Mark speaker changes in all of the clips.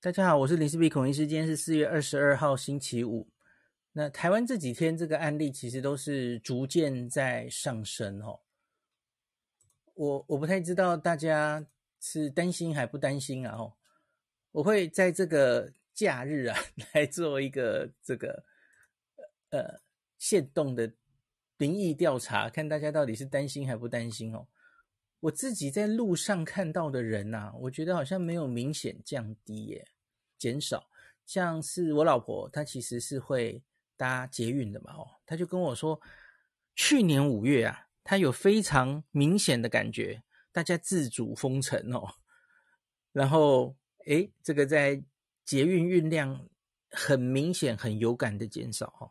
Speaker 1: 大家好，我是林氏璧孔医师。今天是四月二十二号，星期五。那台湾这几天这个案例其实都是逐渐在上升哦。我我不太知道大家是担心还不担心啊？哦，我会在这个假日啊 来做一个这个呃限动的民意调查，看大家到底是担心还不担心哦。我自己在路上看到的人呐、啊，我觉得好像没有明显降低耶，减少。像是我老婆，她其实是会搭捷运的嘛，哦，她就跟我说，去年五月啊，她有非常明显的感觉，大家自主封城哦，然后诶，这个在捷运运量很明显、很有感的减少哦。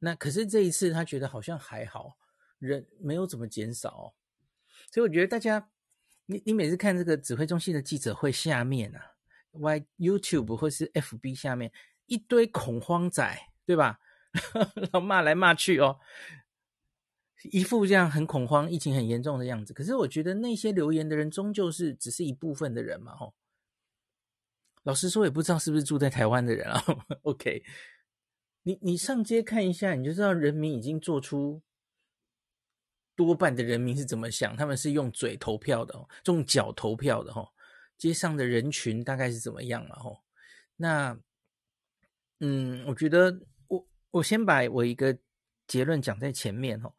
Speaker 1: 那可是这一次，她觉得好像还好，人没有怎么减少哦。所以我觉得大家，你你每次看这个指挥中心的记者会下面啊，Y YouTube 或是 FB 下面一堆恐慌仔，对吧？然后骂来骂去哦，一副这样很恐慌、疫情很严重的样子。可是我觉得那些留言的人终究是只是一部分的人嘛，吼。老实说，也不知道是不是住在台湾的人啊。OK，你你上街看一下，你就知道人民已经做出。多半的人民是怎么想？他们是用嘴投票的哦，用脚投票的哦。街上的人群大概是怎么样了哦？那，嗯，我觉得我我先把我一个结论讲在前面哦。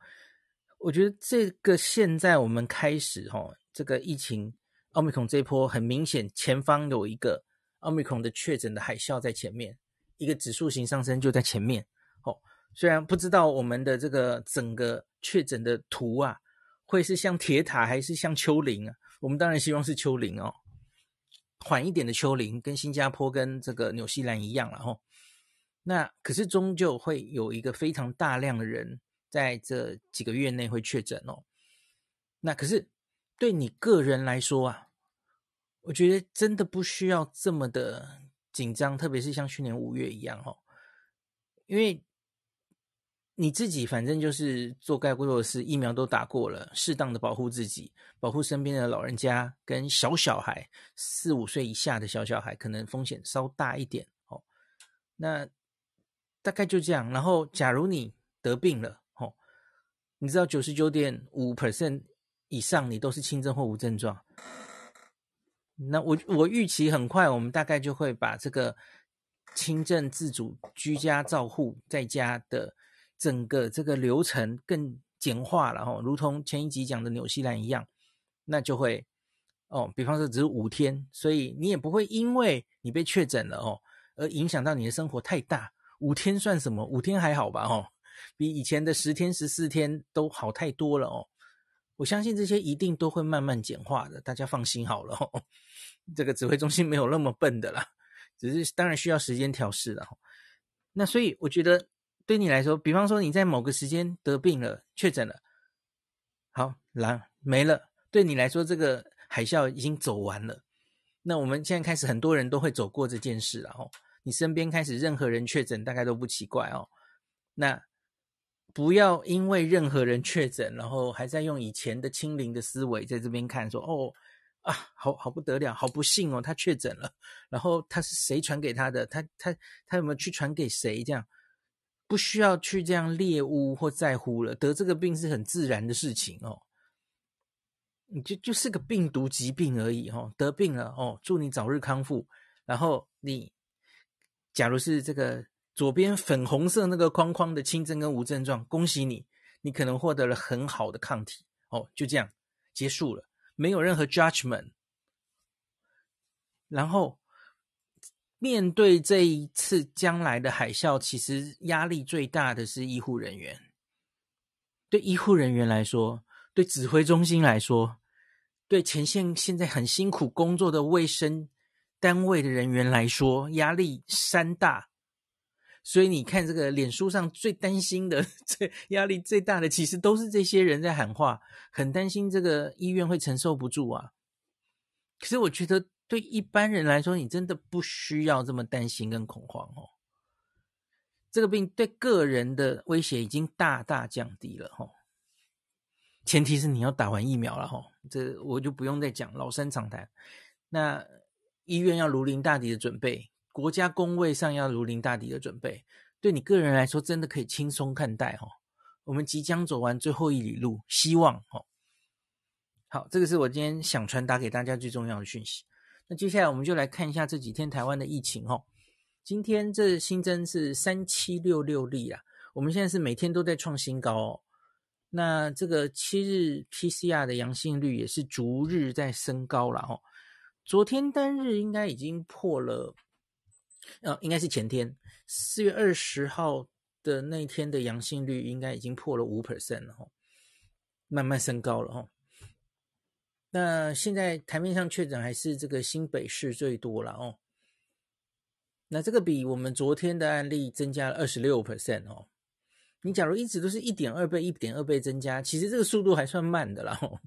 Speaker 1: 我觉得这个现在我们开始哦，这个疫情奥密克戎这一波很明显，前方有一个奥密克戎的确诊的海啸在前面，一个指数型上升就在前面哦。虽然不知道我们的这个整个。确诊的图啊，会是像铁塔还是像丘陵啊？我们当然希望是丘陵哦，缓一点的丘陵，跟新加坡跟这个纽西兰一样了吼。那可是终究会有一个非常大量的人在这几个月内会确诊哦。那可是对你个人来说啊，我觉得真的不需要这么的紧张，特别是像去年五月一样哦，因为。你自己反正就是做该做的事，疫苗都打过了，适当的保护自己，保护身边的老人家跟小小孩，四五岁以下的小小孩可能风险稍大一点哦。那大概就这样。然后，假如你得病了哦，你知道九十九点五 percent 以上你都是轻症或无症状。那我我预期很快，我们大概就会把这个轻症自主居家照护在家的。整个这个流程更简化了哈，如同前一集讲的纽西兰一样，那就会哦，比方说只是五天，所以你也不会因为你被确诊了哦，而影响到你的生活太大。五天算什么？五天还好吧哦，比以前的十天、十四天都好太多了哦。我相信这些一定都会慢慢简化的，大家放心好了哦。这个指挥中心没有那么笨的啦，只是当然需要时间调试了哦。那所以我觉得。对你来说，比方说你在某个时间得病了、确诊了，好，来没了。对你来说，这个海啸已经走完了。那我们现在开始，很多人都会走过这件事了哦。你身边开始任何人确诊，大概都不奇怪哦。那不要因为任何人确诊，然后还在用以前的清零的思维在这边看，说哦啊，好好不得了，好不幸哦，他确诊了。然后他是谁传给他的？他他他有没有去传给谁？这样。不需要去这样猎巫或在乎了，得这个病是很自然的事情哦。你就就是个病毒疾病而已哦，得病了哦，祝你早日康复。然后你，假如是这个左边粉红色那个框框的轻症跟无症状，恭喜你，你可能获得了很好的抗体哦。就这样结束了，没有任何 judgment。然后。面对这一次将来的海啸，其实压力最大的是医护人员。对医护人员来说，对指挥中心来说，对前线现在很辛苦工作的卫生单位的人员来说，压力山大。所以你看，这个脸书上最担心的、最压力最大的，其实都是这些人在喊话，很担心这个医院会承受不住啊。可是我觉得。对一般人来说，你真的不需要这么担心跟恐慌哦。这个病对个人的威胁已经大大降低了哈。前提是你要打完疫苗了哈，这我就不用再讲，老生常谈。那医院要如临大敌的准备，国家公卫上要如临大敌的准备，对你个人来说，真的可以轻松看待哦。我们即将走完最后一里路，希望哦。好，这个是我今天想传达给大家最重要的讯息。那接下来我们就来看一下这几天台湾的疫情哦。今天这新增是三七六六例啊，我们现在是每天都在创新高哦。那这个七日 PCR 的阳性率也是逐日在升高了哦。昨天单日应该已经破了，呃，应该是前天四月二十号的那天的阳性率应该已经破了五 percent 了哦，慢慢升高了哦。那现在台面上确诊还是这个新北市最多了哦。那这个比我们昨天的案例增加了二十六 percent 哦。你假如一直都是一点二倍、一点二倍增加，其实这个速度还算慢的啦哦。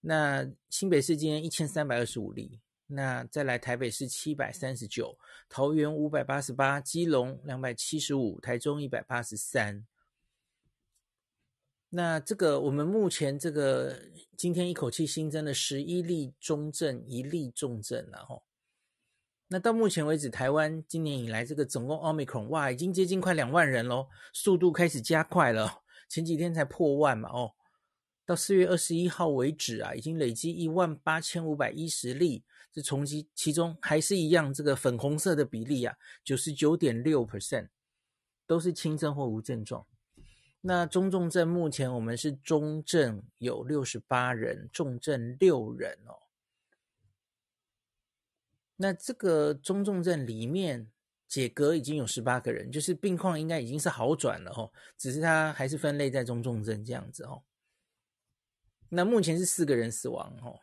Speaker 1: 那新北市今天一千三百二十五例，那再来台北市七百三十九，桃园五百八十八，基隆两百七十五，台中一百八十三。那这个我们目前这个今天一口气新增了十一例中症，一例重症了哈。那到目前为止，台湾今年以来这个总共 Omicron 哇，已经接近快两万人喽，速度开始加快了。前几天才破万嘛哦，到四月二十一号为止啊，已经累积一万八千五百一十例，这从其其中还是一样这个粉红色的比例啊，九十九点六 percent 都是轻症或无症状。那中重症目前我们是中症有六十八人，重症六人哦。那这个中重症里面解隔已经有十八个人，就是病况应该已经是好转了哦，只是它还是分类在中重症这样子哦。那目前是四个人死亡哦，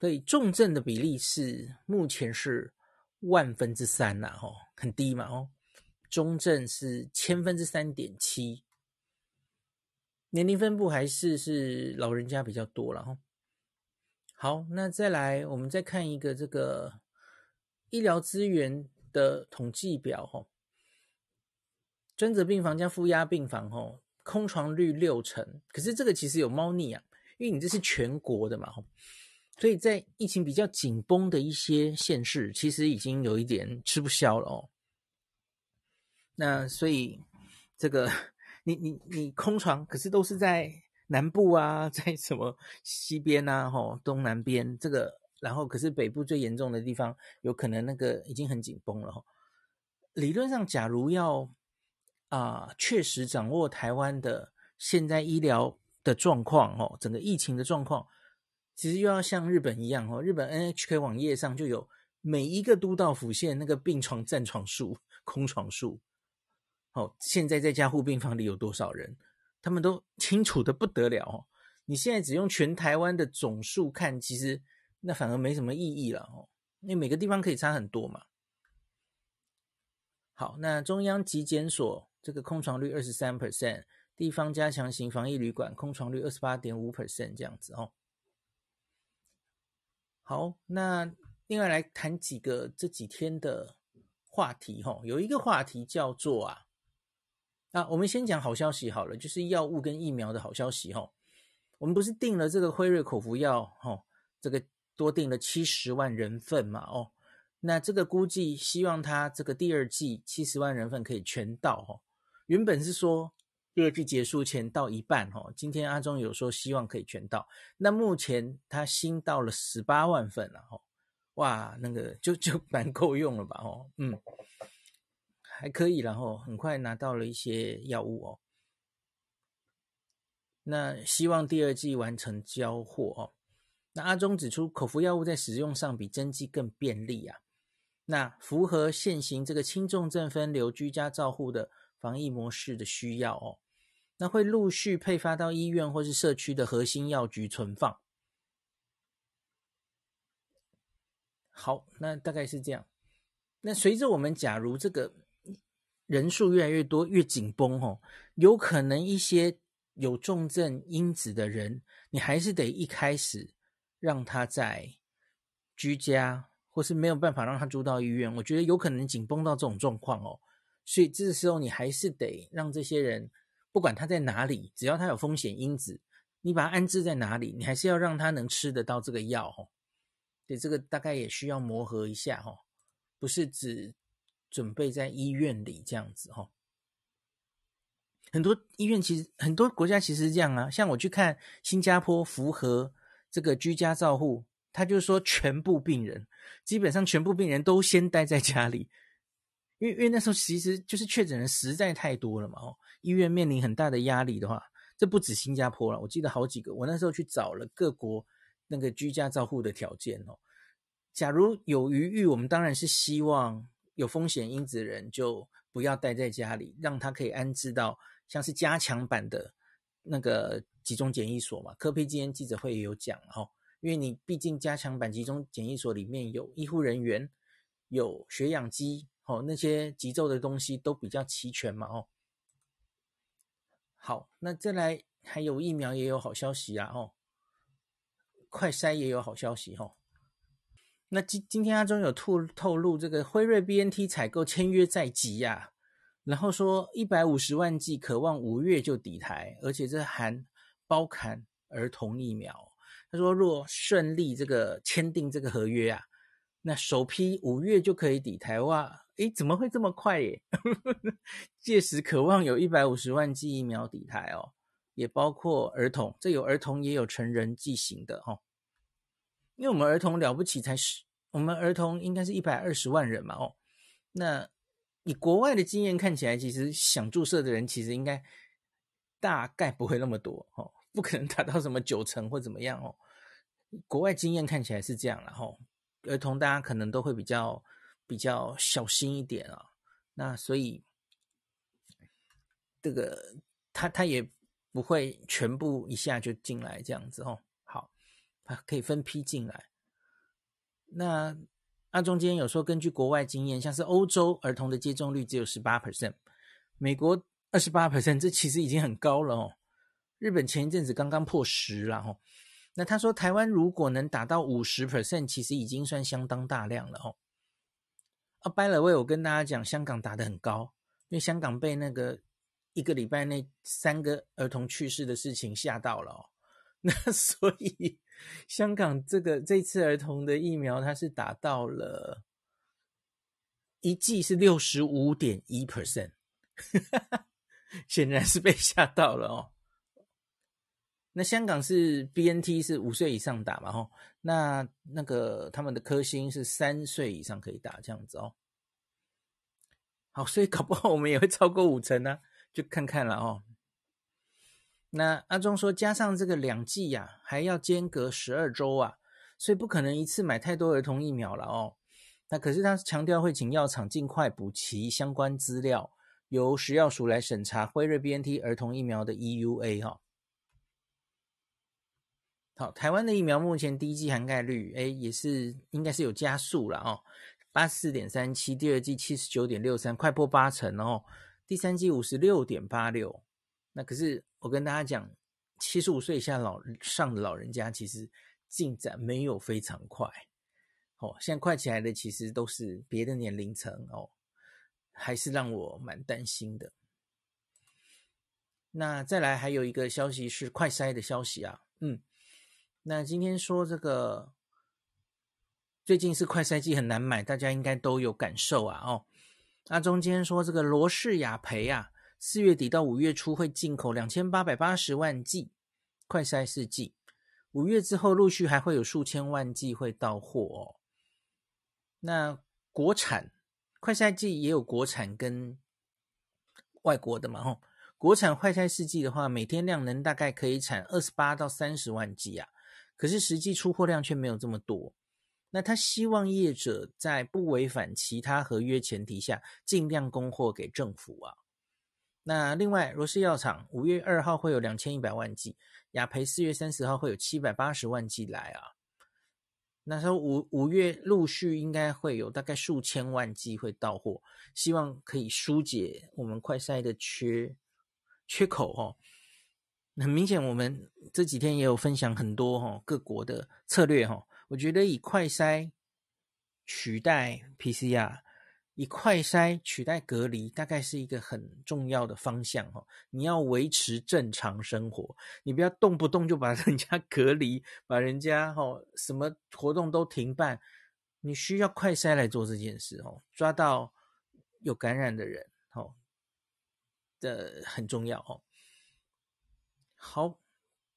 Speaker 1: 所以重症的比例是目前是万分之三呐，哦，很低嘛，哦。中症是千分之三点七，年龄分布还是是老人家比较多了哈。好，那再来，我们再看一个这个医疗资源的统计表哈。专责病房加负压病房哈，空床率六成，可是这个其实有猫腻啊，因为你这是全国的嘛哈，所以在疫情比较紧绷的一些县市，其实已经有一点吃不消了哦。那所以，这个你你你空床，可是都是在南部啊，在什么西边啊，吼东南边这个，然后可是北部最严重的地方，有可能那个已经很紧绷了吼。理论上，假如要啊确实掌握台湾的现在医疗的状况，吼整个疫情的状况，其实又要像日本一样，吼日本 NHK 网页上就有每一个都道府县那个病床占床数、空床数。哦，现在在加护病房里有多少人？他们都 清楚的不得了哦。你现在只用全台湾的总数看，其实那反而没什么意义了哦，因为每个地方可以差很多嘛。好，那中央疾检所这个空床率二十三 percent，地方加强型防疫旅馆空床率二十八点五 percent 这样子哦。好，那另外来谈几个这几天的话题哈，有一个话题叫做啊。那我们先讲好消息好了，就是药物跟疫苗的好消息哈。我们不是订了这个辉瑞口服药哈，这个多订了七十万人份嘛哦。那这个估计希望它这个第二季七十万人份可以全到哈。原本是说第二季结束前到一半哈，今天阿中有说希望可以全到。那目前它新到了十八万份了哈，哇，那个就就蛮够用了吧哦，嗯。还可以，然后很快拿到了一些药物哦。那希望第二季完成交货哦。那阿中指出，口服药物在使用上比针剂更便利啊。那符合现行这个轻重症分流、居家照护的防疫模式的需要哦。那会陆续配发到医院或是社区的核心药局存放。好，那大概是这样。那随着我们假如这个。人数越来越多，越紧绷哦，有可能一些有重症因子的人，你还是得一开始让他在居家，或是没有办法让他住到医院。我觉得有可能紧绷到这种状况哦，所以这时候你还是得让这些人，不管他在哪里，只要他有风险因子，你把他安置在哪里，你还是要让他能吃得到这个药哦。对，这个大概也需要磨合一下哈，不是只准备在医院里这样子哈。很多医院其实很多国家其实是这样啊，像我去看新加坡符合这个居家照护，他就说全部病人基本上全部病人都先待在家里，因为因为那时候其实就是确诊人实在太多了嘛哦，医院面临很大的压力的话，这不止新加坡了，我记得好几个，我那时候去找了各国。那个居家照护的条件哦，假如有余裕，我们当然是希望有风险因子的人就不要待在家里，让他可以安置到像是加强版的那个集中检疫所嘛。科佩今天记者会也有讲哦，因为你毕竟加强版集中检疫所里面有医护人员、有血氧机哦，那些急救的东西都比较齐全嘛哦。好，那再来还有疫苗也有好消息啊哦。快筛也有好消息哈，那今今天阿中有透透露，这个辉瑞 BNT 采购签约在即呀，然后说一百五十万剂，渴望五月就抵台，而且这含包含儿童疫苗。他说若顺利这个签订这个合约啊，那首批五月就可以抵台哇！诶，怎么会这么快耶？届时渴望有一百五十万剂疫苗抵台哦。也包括儿童，这有儿童也有成人剂型的哈，因为我们儿童了不起才是，我们儿童应该是一百二十万人嘛哦，那以国外的经验看起来，其实想注射的人其实应该大概不会那么多哦，不可能达到什么九成或怎么样哦，国外经验看起来是这样了哈，儿童大家可能都会比较比较小心一点啊，那所以这个他他也。不会全部一下就进来这样子哦，可以分批进来。那阿中间有说，根据国外经验，像是欧洲儿童的接种率只有十八 percent，美国二十八 percent，这其实已经很高了哦。日本前一阵子刚刚破十了哦。那他说台湾如果能达到五十 percent，其实已经算相当大量了哦。啊，by the way，我跟大家讲，香港打得很高，因为香港被那个。一个礼拜内三个儿童去世的事情吓到了哦，那所以香港这个这次儿童的疫苗，它是打到了一剂是六十五点一 percent，显然是被吓到了哦。那香港是 BNT 是五岁以上打嘛？吼，那那个他们的科兴是三岁以上可以打这样子哦。好，所以搞不好我们也会超过五成呢。就看看了哦。那阿中说，加上这个两剂呀，还要间隔十二周啊，所以不可能一次买太多儿童疫苗了哦。那可是他强调会请药厂尽快补齐相关资料，由食药署来审查辉瑞 BNT 儿童疫苗的 EUA 哈。好，台湾的疫苗目前第一剂涵盖率哎也是应该是有加速了哦，八十四点三七，第二剂七十九点六三，快破八成哦。第三剂五十六点八六，那可是我跟大家讲，七十五岁以下老上的老人家其实进展没有非常快，哦，现在快起来的其实都是别的年龄层哦，还是让我蛮担心的。那再来还有一个消息是快筛的消息啊，嗯，那今天说这个最近是快筛剂很难买，大家应该都有感受啊，哦。那中间说这个罗氏雅培啊，四月底到五月初会进口两千八百八十万剂快筛试剂，五月之后陆续还会有数千万剂会到货哦。那国产快筛剂也有国产跟外国的嘛？吼，国产快筛试剂的话，每天量能大概可以产二十八到三十万剂啊，可是实际出货量却没有这么多。那他希望业者在不违反其他合约前提下，尽量供货给政府啊。那另外，罗氏药厂五月二号会有两千一百万剂，雅培四月三十号会有七百八十万剂来啊。那时候五五月陆续应该会有大概数千万剂会到货，希望可以疏解我们快筛的缺缺口哦。很明显，我们这几天也有分享很多哈各国的策略哈。我觉得以快筛取代 PCR，以快筛取代隔离，大概是一个很重要的方向哦。你要维持正常生活，你不要动不动就把人家 隔离，把人家哦什么活动都停办。你需要快筛来做这件事哦，抓到有感染的人哦，这很重要哦。好，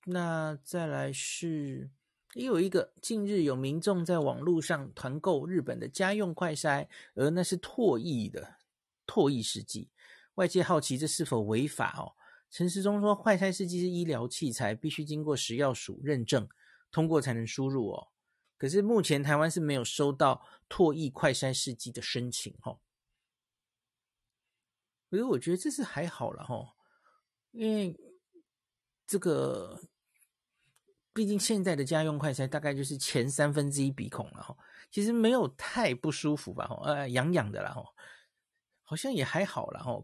Speaker 1: 那再来是。也有一个，近日有民众在网络上团购日本的家用快筛，而那是唾液的唾液试剂。外界好奇这是否违法哦？陈时中说，快筛试剂是医疗器材，必须经过食药署认证通过才能输入哦。可是目前台湾是没有收到唾液快筛试剂的申请哦。可是我觉得这是还好了哈，因为这个。毕竟现在的家用快筛大概就是前三分之一鼻孔了哈，其实没有太不舒服吧哈，呃，痒痒的啦哈，好像也还好啦哈。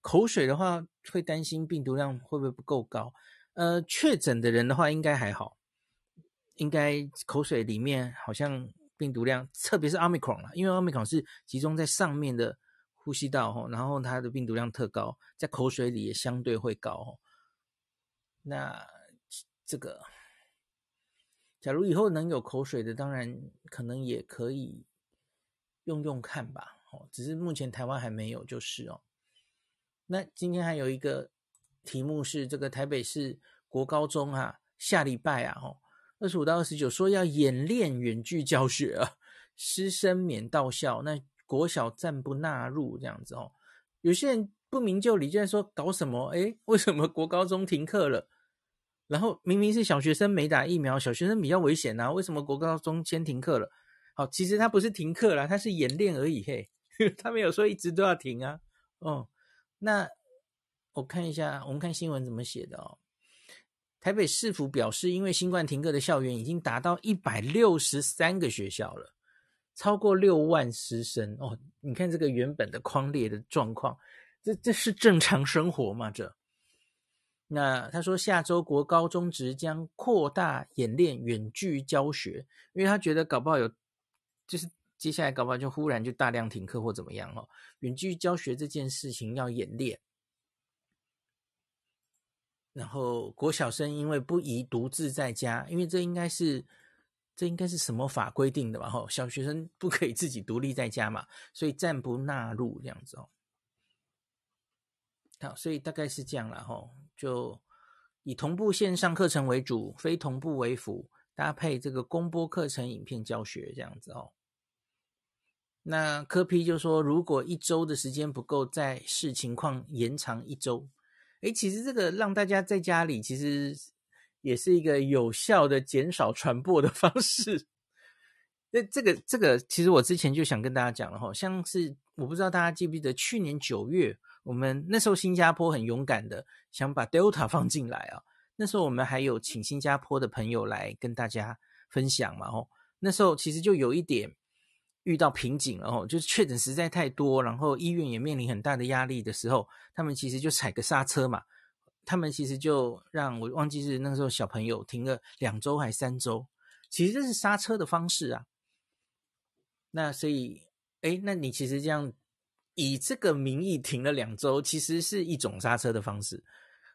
Speaker 1: 口水的话会担心病毒量会不会不够高，呃，确诊的人的话应该还好，应该口水里面好像病毒量，特别是 Omicron 啦，因为 Omicron 是集中在上面的呼吸道哈，然后它的病毒量特高，在口水里也相对会高哈。那这个。假如以后能有口水的，当然可能也可以用用看吧。哦，只是目前台湾还没有，就是哦。那今天还有一个题目是这个台北市国高中啊，下礼拜啊，哦，二十五到二十九说要演练远距教学啊，师生免到校，那国小暂不纳入这样子哦。有些人不明就里，就在说搞什么？诶，为什么国高中停课了？然后明明是小学生没打疫苗，小学生比较危险啊，为什么国高中先停课了？好，其实他不是停课啦，他是演练而已嘿，他没有说一直都要停啊。哦，那我看一下，我们看新闻怎么写的哦。台北市府表示，因为新冠停课的校园已经达到一百六十三个学校了，超过六万师生哦。你看这个原本的匡列的状况，这这是正常生活吗？这？那他说，下周国高中职将扩大演练远距教学，因为他觉得搞不好有，就是接下来搞不好就忽然就大量停课或怎么样哦。远距教学这件事情要演练，然后国小生因为不宜独自在家，因为这应该是这应该是什么法规定的吧？吼，小学生不可以自己独立在家嘛，所以暂不纳入这样子哦。好，所以大概是这样了吼。就以同步线上课程为主，非同步为辅，搭配这个公播课程影片教学这样子哦。那科批就说，如果一周的时间不够，再视情况延长一周。诶，其实这个让大家在家里，其实也是一个有效的减少传播的方式。那这个这个，其实我之前就想跟大家讲了哈，像是我不知道大家记不记得，去年九月。我们那时候新加坡很勇敢的想把 Delta 放进来啊，那时候我们还有请新加坡的朋友来跟大家分享嘛，哦，那时候其实就有一点遇到瓶颈了，哦，就是确诊实在太多，然后医院也面临很大的压力的时候，他们其实就踩个刹车嘛，他们其实就让我忘记是那时候小朋友停了两周还三周，其实这是刹车的方式啊，那所以，诶，那你其实这样。以这个名义停了两周，其实是一种刹车的方式。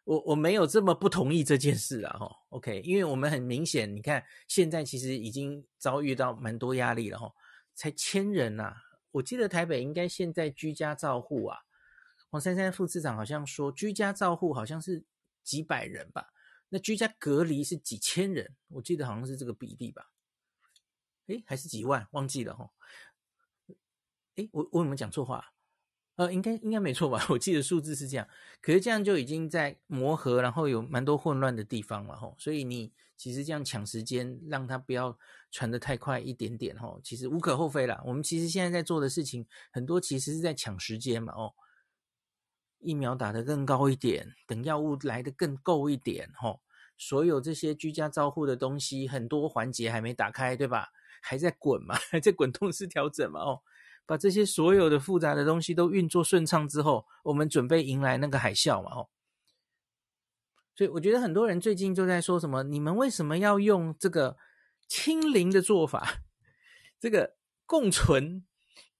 Speaker 1: 我我没有这么不同意这件事啊，哈，OK，因为我们很明显，你看现在其实已经遭遇到蛮多压力了，哈，才千人呐。我记得台北应该现在居家照护啊，黄珊珊副市长好像说居家照护好像是几百人吧，那居家隔离是几千人，我记得好像是这个比例吧，诶，还是几万，忘记了哈。诶，我我有没有讲错话？呃，应该应该没错吧？我记得数字是这样，可是这样就已经在磨合，然后有蛮多混乱的地方了吼。所以你其实这样抢时间，让它不要传得太快一点点吼，其实无可厚非啦。我们其实现在在做的事情很多，其实是在抢时间嘛哦。疫苗打得更高一点，等药物来得更够一点吼。所有这些居家照护的东西，很多环节还没打开，对吧？还在滚嘛，还在滚动式调整嘛哦。把这些所有的复杂的东西都运作顺畅之后，我们准备迎来那个海啸嘛？哦，所以我觉得很多人最近就在说什么：你们为什么要用这个清零的做法？这个共存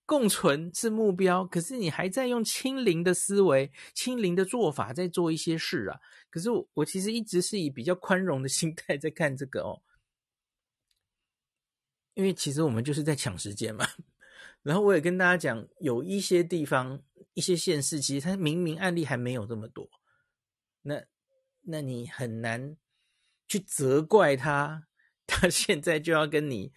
Speaker 1: 共存是目标，可是你还在用清零的思维、清零的做法在做一些事啊。可是我我其实一直是以比较宽容的 心态在看这个哦，因为其实我们就是在抢时间嘛。然后我也跟大家讲，有一些地方、一些县市，其实它明明案例还没有这么多，那那你很难去责怪他，他现在就要跟你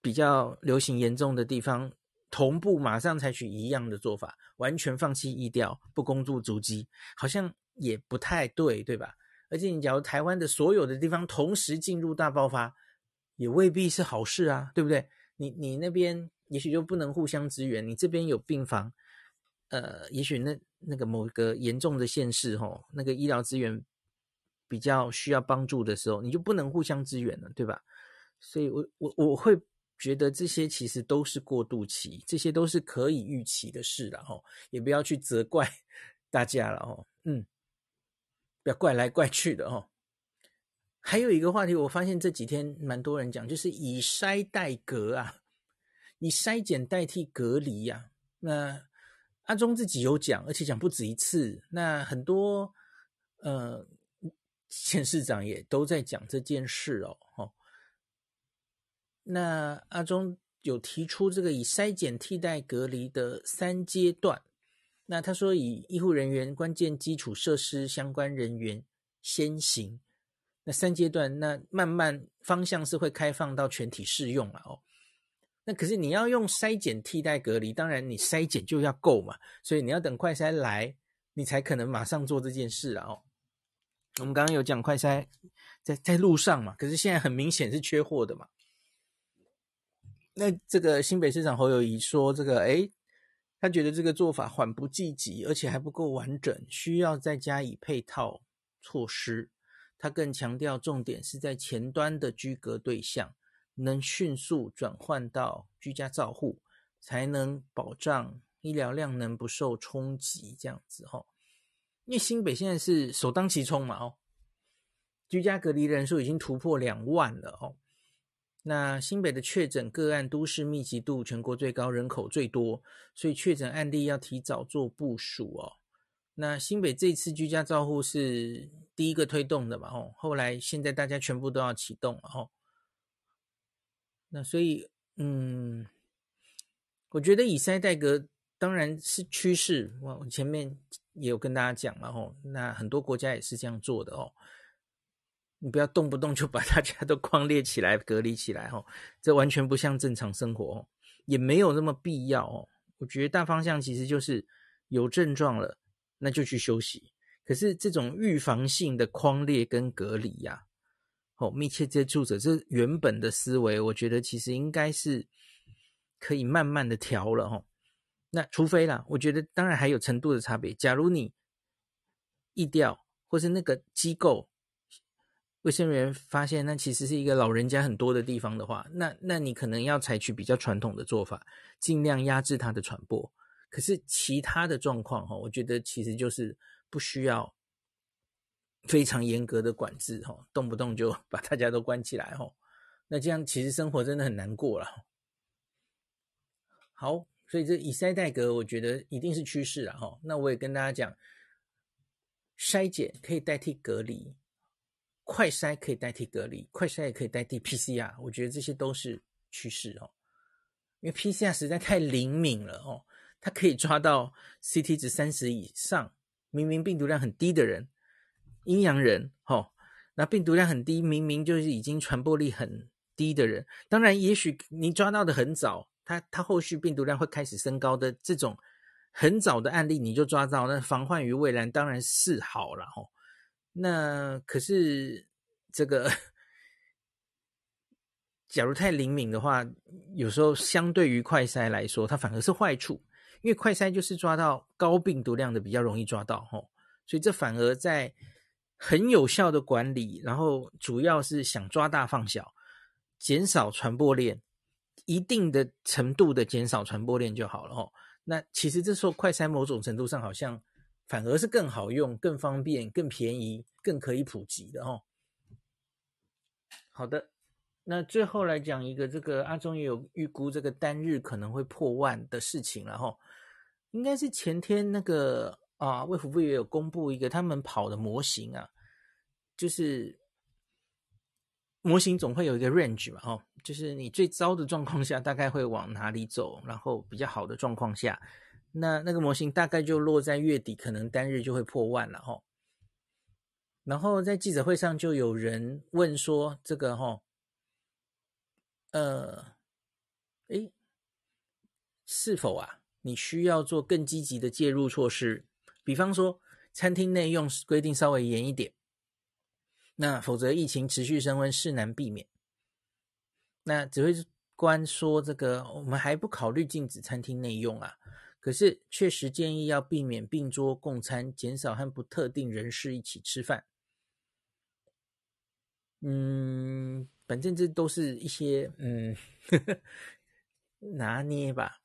Speaker 1: 比较流行严重的地方同步，马上采取一样的做法，完全放弃疫调，不公诸足迹，好像也不太对，对吧？而且你假如台湾的所有的地方同时进入大爆发，也未必是好事啊，对不对？你你那边。也许就不能互相支援，你这边有病房，呃，也许那那个某个严重的县市吼，那个医疗资源比较需要帮助的时候，你就不能互相支援了，对吧？所以我，我我我会觉得这些其实都是过渡期，这些都是可以预期的事了吼，也不要去责怪 大家了吼，嗯，不要怪来怪去的吼。还有一个话题，我发现这几天蛮多人讲，就是以筛代隔啊。以筛检代替隔离呀、啊？那阿中自己有讲，而且讲不止一次。那很多呃县市长也都在讲这件事哦。哦，那阿中有提出这个以筛检替代隔离的三阶段。那他说以医护人员、关键基础设施相关人员先行。那三阶段，那慢慢方向是会开放到全体适用了哦。那可是你要用筛检替代隔离，当然你筛检就要够嘛，所以你要等快筛来，你才可能马上做这件事啊。哦，我们刚刚有讲快筛在在路上嘛，可是现在很明显是缺货的嘛。那这个新北市长侯友宜说，这个诶，他觉得这个做法缓不济急，而且还不够完整，需要再加以配套措施。他更强调，重点是在前端的居隔对象。能迅速转换到居家照护，才能保障医疗量能不受冲击。这样子哈，因为新北现在是首当其冲嘛哦，居家隔离人数已经突破两万了哦。那新北的确诊个案都市密集度全国最高，人口最多，所以确诊案例要提早做部署哦。那新北这次居家照护是第一个推动的嘛哦，后来现在大家全部都要启动了哦。那所以，嗯，我觉得以筛代隔当然是趋势。我前面也有跟大家讲了吼，那很多国家也是这样做的哦。你不要动不动就把大家都框列起来隔离起来吼，这完全不像正常生活哦，也没有那么必要哦。我觉得大方向其实就是有症状了，那就去休息。可是这种预防性的框列跟隔离呀。哦，密切接触者这原本的思维，我觉得其实应该是可以慢慢的调了哈。那除非啦，我觉得当然还有程度的差别。假如你疫调或是那个机构卫生人员发现那其实是一个老人家很多的地方的话，那那你可能要采取比较传统的做法，尽量压制它的传播。可是其他的状况哈，我觉得其实就是不需要。非常严格的管制，哈，动不动就 把大家都关起来，哈，那这样其实生活真的很难过了。好，所以这以筛代隔，我觉得一定是趋势了，哈。那我也跟大家讲，筛检可以代替隔离，快筛可以代替隔离，快筛也可以代替 PCR，我觉得这些都是趋势，哦。因为 PCR 实在太灵敏了，哦，它可以抓到 CT 值三十以上，明明病毒量很低的人。阴阳人，吼，那病毒量很低，明明就是已经传播力很低的人，当然，也许你抓到的很早，他他后续病毒量会开始升高的这种很早的案例，你就抓到，那防患于未然，当然是好了，吼。那可是这个，假如太灵敏的话，有时候相对于快筛来说，它反而是坏处，因为快筛就是抓到高病毒量的比较容易抓到，吼，所以这反而在。很有效的管理，然后主要是想抓大放小，减少传播链，一定的程度的减少传播链就好了哦。那其实这时候快筛某种程度上好像反而是更好用、更方便、更便宜、更可以普及的哦。好的，那最后来讲一个，这个阿中也有预估这个单日可能会破万的事情，然后应该是前天那个啊，卫福部也有公布一个他们跑的模型啊，就是模型总会有一个 range 嘛，哦，就是你最糟的状况下大概会往哪里走，然后比较好的状况下，那那个模型大概就落在月底，可能单日就会破万了，哈。然后在记者会上就有人问说，这个哈。呃，诶，是否啊？你需要做更积极的介入措施，比方说餐厅内用规定稍微严一点，那否则疫情持续升温是难避免。那指挥官说，这个我们还不考虑禁止餐厅内用啊，可是确实建议要避免并桌共餐，减少和不特定人士一起吃饭。嗯。反正这都是一些嗯 拿捏吧，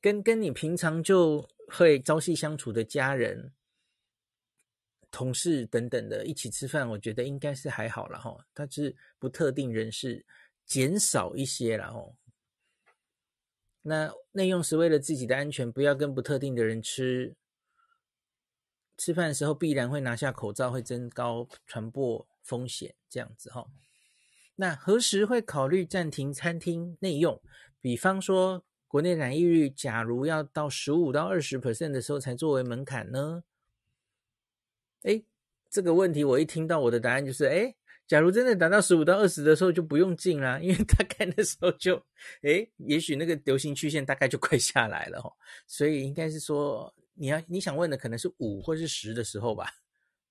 Speaker 1: 跟跟你平常就会朝夕相处的家人、同事等等的一起吃饭，我觉得应该是还好了哈。但是不特定人士减少一些了哈。那内用是为了自己的安全，不要跟不特定的人吃。吃饭的时候必然会拿下口罩，会增高传播风险，这样子哈。那何时会考虑暂停餐厅内用？比方说，国内染疫率假如要到十五到二十 percent 的时候才作为门槛呢？诶，这个问题我一听到我的答案就是：诶，假如真的达到十五到二十的时候就不用进啦，因为大概那时候就，诶，也许那个流行曲线大概就快下来了哦。所以应该是说，你要你想问的可能是五或是十的时候吧？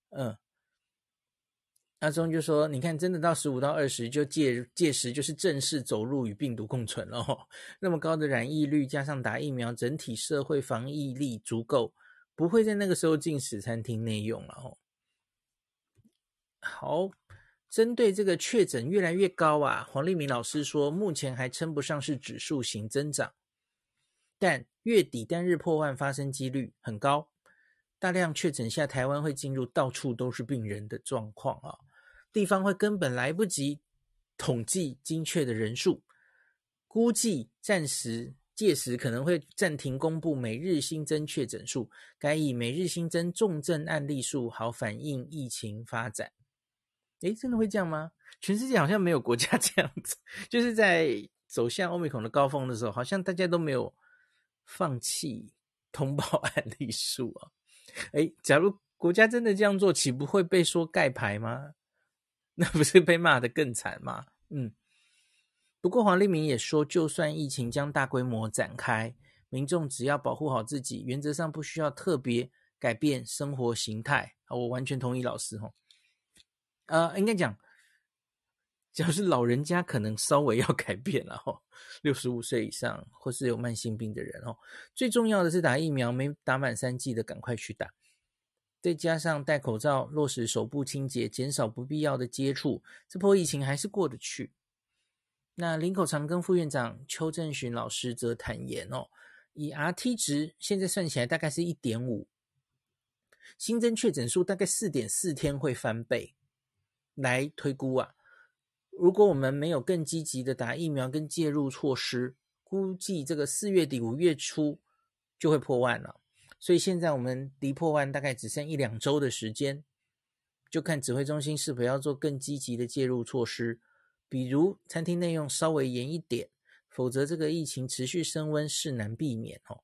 Speaker 1: 嗯。阿中就说：“你看，真的到十五到二十，就届届时就是正式走入与病毒共存了哦。那么高的染疫率，加上打疫苗，整体社会防疫力足够，不会在那个时候禁止餐厅内用了哦。好，针对这个确诊越来越高啊，黄立明老师说，目前还称不上是指数型增长，但月底单日破万发生几率很高。大量确诊下，台湾会进入到处都是病人的状况啊。”地方会根本来不及统计精确的人数，估计暂时届时可能会暂停公布每日新增确诊数，改以每日新增重症案例数，好反映疫情发展。诶，真的会这样吗？全世界好像没有国家 这样子，就是在走向欧米孔的高峰的时候，好像大家都没有放弃通报案例数啊。诶，假如国家真的这样做，岂不会被说盖牌吗？那不是被骂的更惨吗？嗯，不过黄立明也说，就算疫情将大规模展开，民众只要保护好自己，原则上不需要特别改变生活形态。啊我完全同意老师哈。呃，应该讲，只要是老人家，可能稍微要改变了哈。六十五岁以上或是有慢性病的人哦，最重要的是打疫苗，没打满三剂的赶快去打。再加上戴口罩、落实手部清洁、减少不必要的接触，这波疫情还是过得去。那林口长庚副院长邱正寻老师则坦言哦，以 RT 值现在算起来大概是一点五，新增确诊数大概四点四天会翻倍，来推估啊。如果我们没有更积极的打疫苗跟介入措施，估计这个四月底五月初就会破万了。所以现在我们离破万大概只剩一两周的时间，就看指挥中心是否要做更积极的介入措施，比如餐厅内用稍微严一点，否则这个疫情持续升温是难避免哦。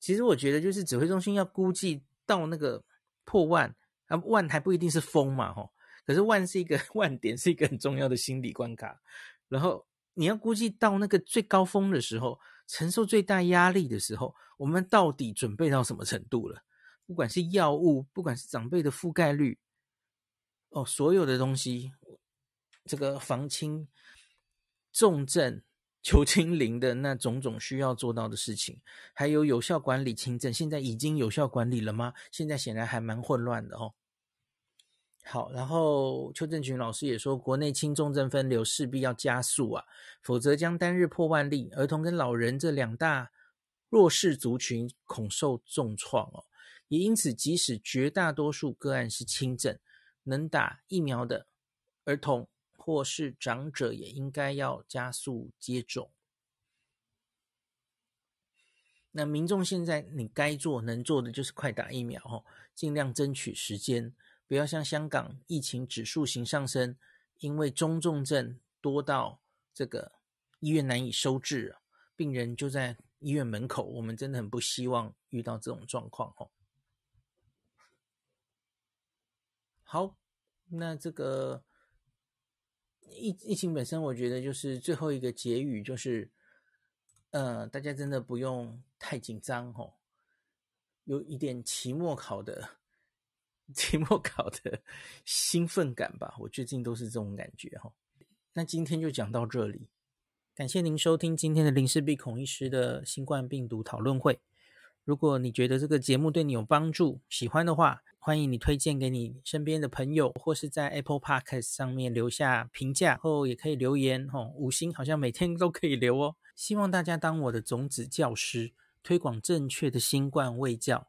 Speaker 1: 其实我觉得就是指挥中心要估计到那个破万啊，万还不一定是峰嘛吼，可是万是一个 万点，是一个很重要的心理关卡，然后你要估计到那个最高峰的时候。承受最大压力的时候，我们到底准备到什么程度了？不管是药物，不管是长辈的覆盖率，哦，所有的东西，这个防轻、重症、求清零的那种种需要做到的事情，还有有效管理轻症，现在已经有效管理了吗？现在显然还蛮混乱的哦。好，然后邱正群老师也说，国内轻重症分流势必要加速啊，否则将单日破万例，儿童跟老人这两大弱势族群恐受重创哦。也因此，即使绝大多数个案是轻症，能打疫苗的儿童或是长者也应该要加速接种。那民众现在你该做能做的就是快打疫苗哦，尽量争取时间，不要像香港疫情指数型上升，因为中重症多到这个医院难以收治，病人就在医院门口，我们真的很不希望遇到这种状况哦。好，那这个。疫疫情本身，我觉得就是最后一个结语，就是，呃，大家真的不用太紧张哦，有一点期末考的 期末考的兴奋感吧，我最近都是这种感觉哈。那今天就讲到这里，感谢您收听今天的林氏璧孔医师的新冠病毒讨论会。如果你觉得这个节目对你有帮助，喜欢的话，欢迎你推荐给你身边的朋友，或是在 Apple Podcast 上面留下评价，后也可以留言哦，五星好像每天都可以留哦。希望大家当我的种子教师，推广正确的新冠卫教，